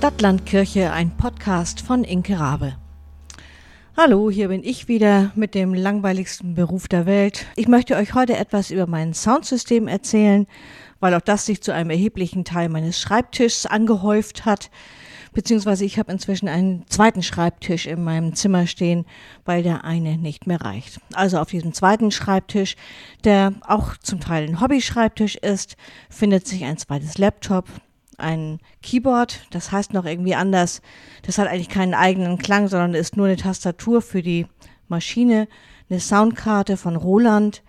Stadtlandkirche, ein Podcast von Inke Rabe. Hallo, hier bin ich wieder mit dem langweiligsten Beruf der Welt. Ich möchte euch heute etwas über mein Soundsystem erzählen, weil auch das sich zu einem erheblichen Teil meines Schreibtischs angehäuft hat. Beziehungsweise ich habe inzwischen einen zweiten Schreibtisch in meinem Zimmer stehen, weil der eine nicht mehr reicht. Also auf diesem zweiten Schreibtisch, der auch zum Teil ein Hobby-Schreibtisch ist, findet sich ein zweites Laptop, ein Keyboard, das heißt noch irgendwie anders. Das hat eigentlich keinen eigenen Klang, sondern ist nur eine Tastatur für die Maschine, eine Soundkarte von Roland.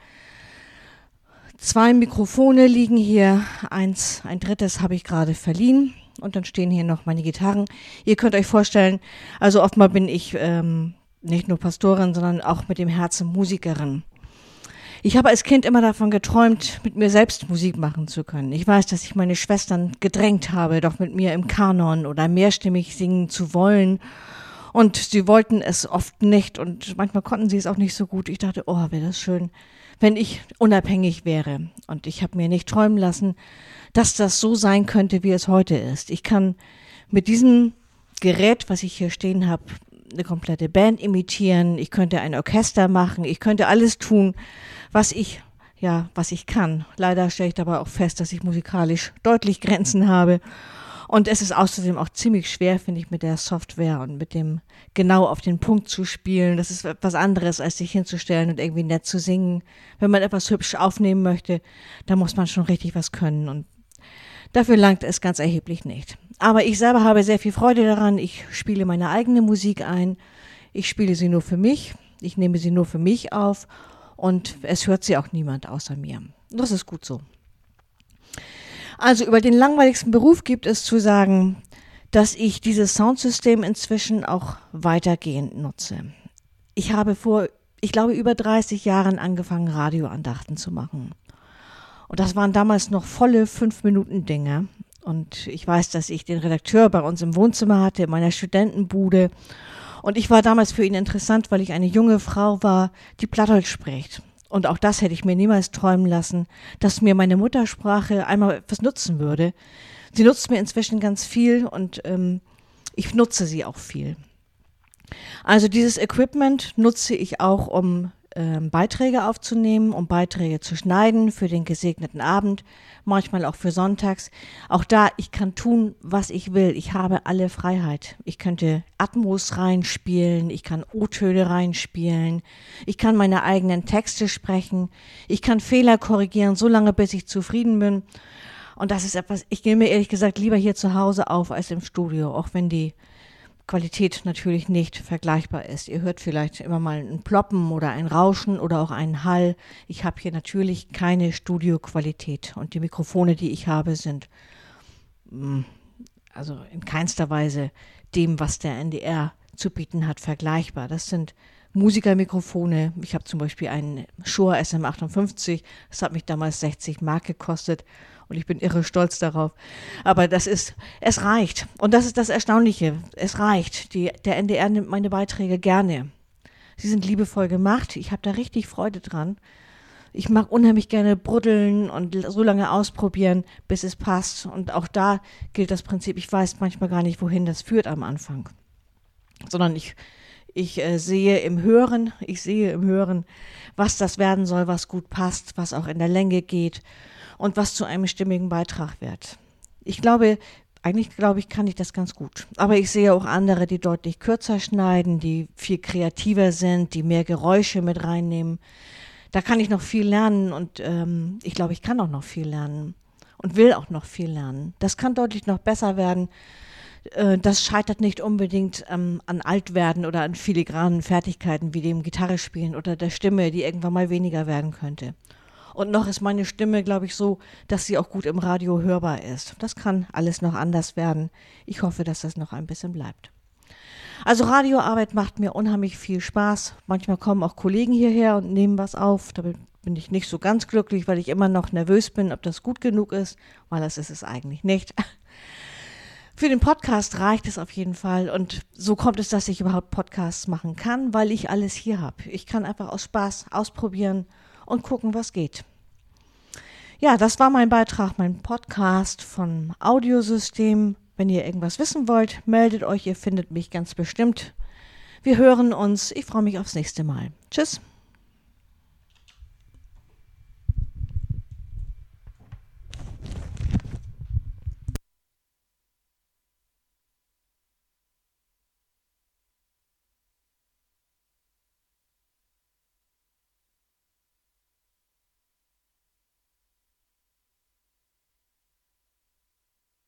Zwei Mikrofone liegen hier, eins, ein drittes habe ich gerade verliehen und dann stehen hier noch meine Gitarren. Ihr könnt euch vorstellen, also oftmal bin ich ähm, nicht nur Pastorin, sondern auch mit dem Herzen Musikerin. Ich habe als Kind immer davon geträumt, mit mir selbst Musik machen zu können. Ich weiß, dass ich meine Schwestern gedrängt habe, doch mit mir im Kanon oder mehrstimmig singen zu wollen. Und sie wollten es oft nicht und manchmal konnten sie es auch nicht so gut. Ich dachte, oh, wäre das schön, wenn ich unabhängig wäre. Und ich habe mir nicht träumen lassen, dass das so sein könnte, wie es heute ist. Ich kann mit diesem Gerät, was ich hier stehen habe, eine komplette Band imitieren, ich könnte ein Orchester machen, ich könnte alles tun, was ich ja, was ich kann. Leider stelle ich dabei auch fest, dass ich musikalisch deutlich Grenzen habe. Und es ist außerdem auch ziemlich schwer, finde ich, mit der Software und mit dem genau auf den Punkt zu spielen. Das ist etwas anderes, als sich hinzustellen und irgendwie nett zu singen. Wenn man etwas hübsch aufnehmen möchte, da muss man schon richtig was können. Und dafür langt es ganz erheblich nicht. Aber ich selber habe sehr viel Freude daran. Ich spiele meine eigene Musik ein. Ich spiele sie nur für mich. Ich nehme sie nur für mich auf und es hört sie auch niemand außer mir. Das ist gut so. Also über den langweiligsten Beruf gibt es zu sagen, dass ich dieses Soundsystem inzwischen auch weitergehend nutze. Ich habe vor, ich glaube, über 30 Jahren angefangen, Radioandachten zu machen. Und das waren damals noch volle fünf Minuten Dinge. Und ich weiß, dass ich den Redakteur bei uns im Wohnzimmer hatte, in meiner Studentenbude. Und ich war damals für ihn interessant, weil ich eine junge Frau war, die Plattdeutsch spricht. Und auch das hätte ich mir niemals träumen lassen, dass mir meine Muttersprache einmal etwas nutzen würde. Sie nutzt mir inzwischen ganz viel und ähm, ich nutze sie auch viel. Also dieses Equipment nutze ich auch, um Beiträge aufzunehmen, um Beiträge zu schneiden für den gesegneten Abend, manchmal auch für Sonntags. Auch da, ich kann tun, was ich will. Ich habe alle Freiheit. Ich könnte Atmos reinspielen, ich kann O-Töne reinspielen, ich kann meine eigenen Texte sprechen, ich kann Fehler korrigieren, so lange bis ich zufrieden bin. Und das ist etwas, ich gehe mir ehrlich gesagt lieber hier zu Hause auf als im Studio, auch wenn die Qualität natürlich nicht vergleichbar ist. Ihr hört vielleicht immer mal ein Ploppen oder ein Rauschen oder auch einen Hall. Ich habe hier natürlich keine Studioqualität und die Mikrofone, die ich habe, sind mm, also in keinster Weise dem, was der NDR zu bieten hat, vergleichbar. Das sind Musikermikrofone. Ich habe zum Beispiel einen Shure SM58. Das hat mich damals 60 Mark gekostet und ich bin irre stolz darauf. Aber das ist, es reicht. Und das ist das Erstaunliche. Es reicht. Die, der NDR nimmt meine Beiträge gerne. Sie sind liebevoll gemacht. Ich habe da richtig Freude dran. Ich mag unheimlich gerne bruddeln und so lange ausprobieren, bis es passt. Und auch da gilt das Prinzip, ich weiß manchmal gar nicht, wohin das führt am Anfang. Sondern ich, ich äh, sehe im Hören, ich sehe im Hören, was das werden soll, was gut passt, was auch in der Länge geht und was zu einem stimmigen Beitrag wird. Ich glaube, eigentlich glaube ich, kann ich das ganz gut. Aber ich sehe auch andere, die deutlich kürzer schneiden, die viel kreativer sind, die mehr Geräusche mit reinnehmen. Da kann ich noch viel lernen und ähm, ich glaube, ich kann auch noch viel lernen und will auch noch viel lernen. Das kann deutlich noch besser werden. Äh, das scheitert nicht unbedingt ähm, an Altwerden oder an filigranen Fertigkeiten wie dem Gitarre spielen oder der Stimme, die irgendwann mal weniger werden könnte. Und noch ist meine Stimme, glaube ich, so, dass sie auch gut im Radio hörbar ist. Das kann alles noch anders werden. Ich hoffe, dass das noch ein bisschen bleibt. Also Radioarbeit macht mir unheimlich viel Spaß. Manchmal kommen auch Kollegen hierher und nehmen was auf. Da bin ich nicht so ganz glücklich, weil ich immer noch nervös bin, ob das gut genug ist, weil das ist es eigentlich nicht. Für den Podcast reicht es auf jeden Fall und so kommt es, dass ich überhaupt Podcasts machen kann, weil ich alles hier habe. Ich kann einfach aus Spaß ausprobieren und gucken, was geht. Ja, das war mein Beitrag, mein Podcast vom Audiosystem. Wenn ihr irgendwas wissen wollt, meldet euch, ihr findet mich ganz bestimmt. Wir hören uns. Ich freue mich aufs nächste Mal. Tschüss.